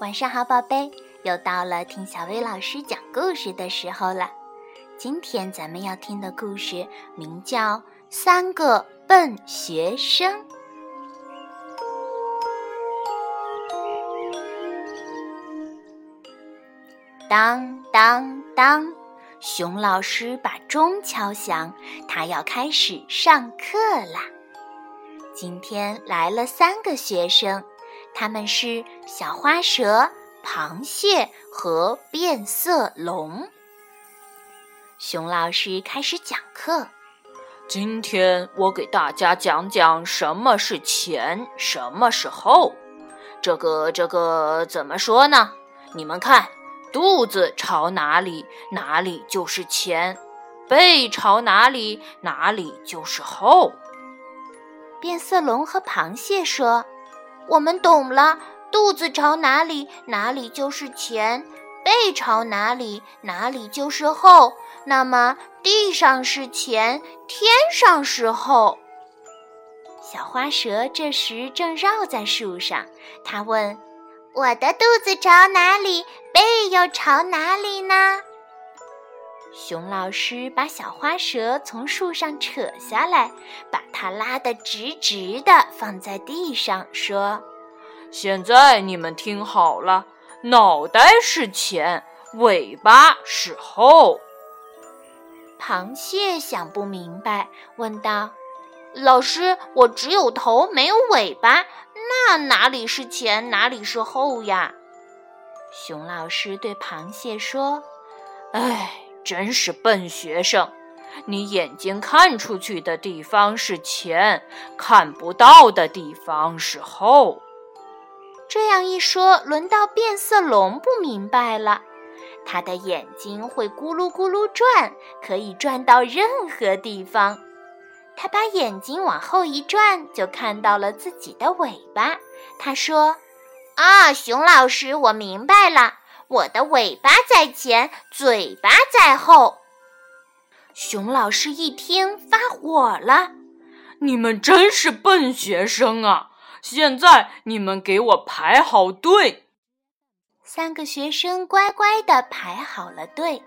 晚上好，宝贝，又到了听小薇老师讲故事的时候了。今天咱们要听的故事名叫《三个笨学生》。当当当，熊老师把钟敲响，他要开始上课啦。今天来了三个学生。他们是小花蛇、螃蟹和变色龙。熊老师开始讲课。今天我给大家讲讲什么是前，什么是后。这个这个怎么说呢？你们看，肚子朝哪里，哪里就是前；背朝哪里，哪里就是后。变色龙和螃蟹说。我们懂了，肚子朝哪里，哪里就是前；背朝哪里，哪里就是后。那么地上是前，天上是后。小花蛇这时正绕在树上，它问：“我的肚子朝哪里，背又朝哪里呢？”熊老师把小花蛇从树上扯下来，把它拉得直直的放在地上，说：“现在你们听好了，脑袋是前，尾巴是后。”螃蟹想不明白，问道：“老师，我只有头没有尾巴，那哪里是前，哪里是后呀？”熊老师对螃蟹说：“哎。”真是笨学生！你眼睛看出去的地方是前，看不到的地方是后。这样一说，轮到变色龙不明白了。他的眼睛会咕噜咕噜转，可以转到任何地方。他把眼睛往后一转，就看到了自己的尾巴。他说：“啊，熊老师，我明白了。”我的尾巴在前，嘴巴在后。熊老师一听发火了：“你们真是笨学生啊！现在你们给我排好队。”三个学生乖乖地排好了队，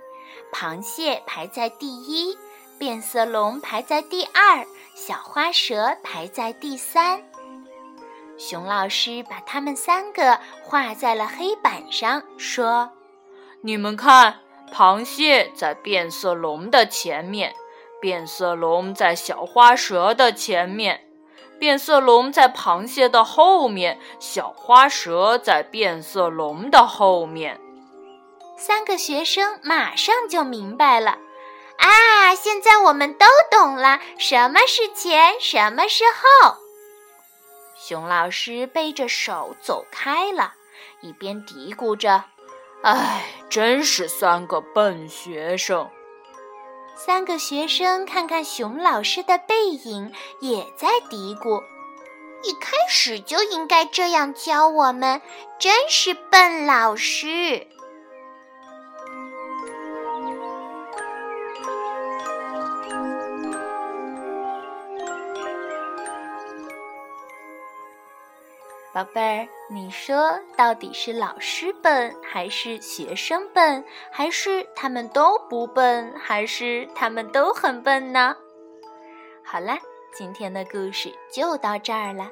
螃蟹排在第一，变色龙排在第二，小花蛇排在第三。熊老师把他们三个画在了黑板上，说：“你们看，螃蟹在变色龙的前面，变色龙在小花蛇的前面，变色龙在螃蟹的后面，小花蛇在变色龙的后面。”三个学生马上就明白了。啊，现在我们都懂了，什么是前，什么是后。熊老师背着手走开了，一边嘀咕着：“哎，真是三个笨学生。”三个学生看看熊老师的背影，也在嘀咕：“一开始就应该这样教我们，真是笨老师。”宝贝儿，你说到底是老师笨，还是学生笨，还是他们都不笨，还是他们都很笨呢？好啦，今天的故事就到这儿了。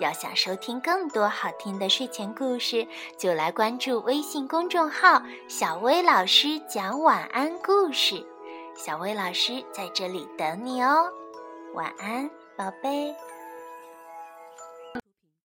要想收听更多好听的睡前故事，就来关注微信公众号“小薇老师讲晚安故事”。小薇老师在这里等你哦，晚安，宝贝。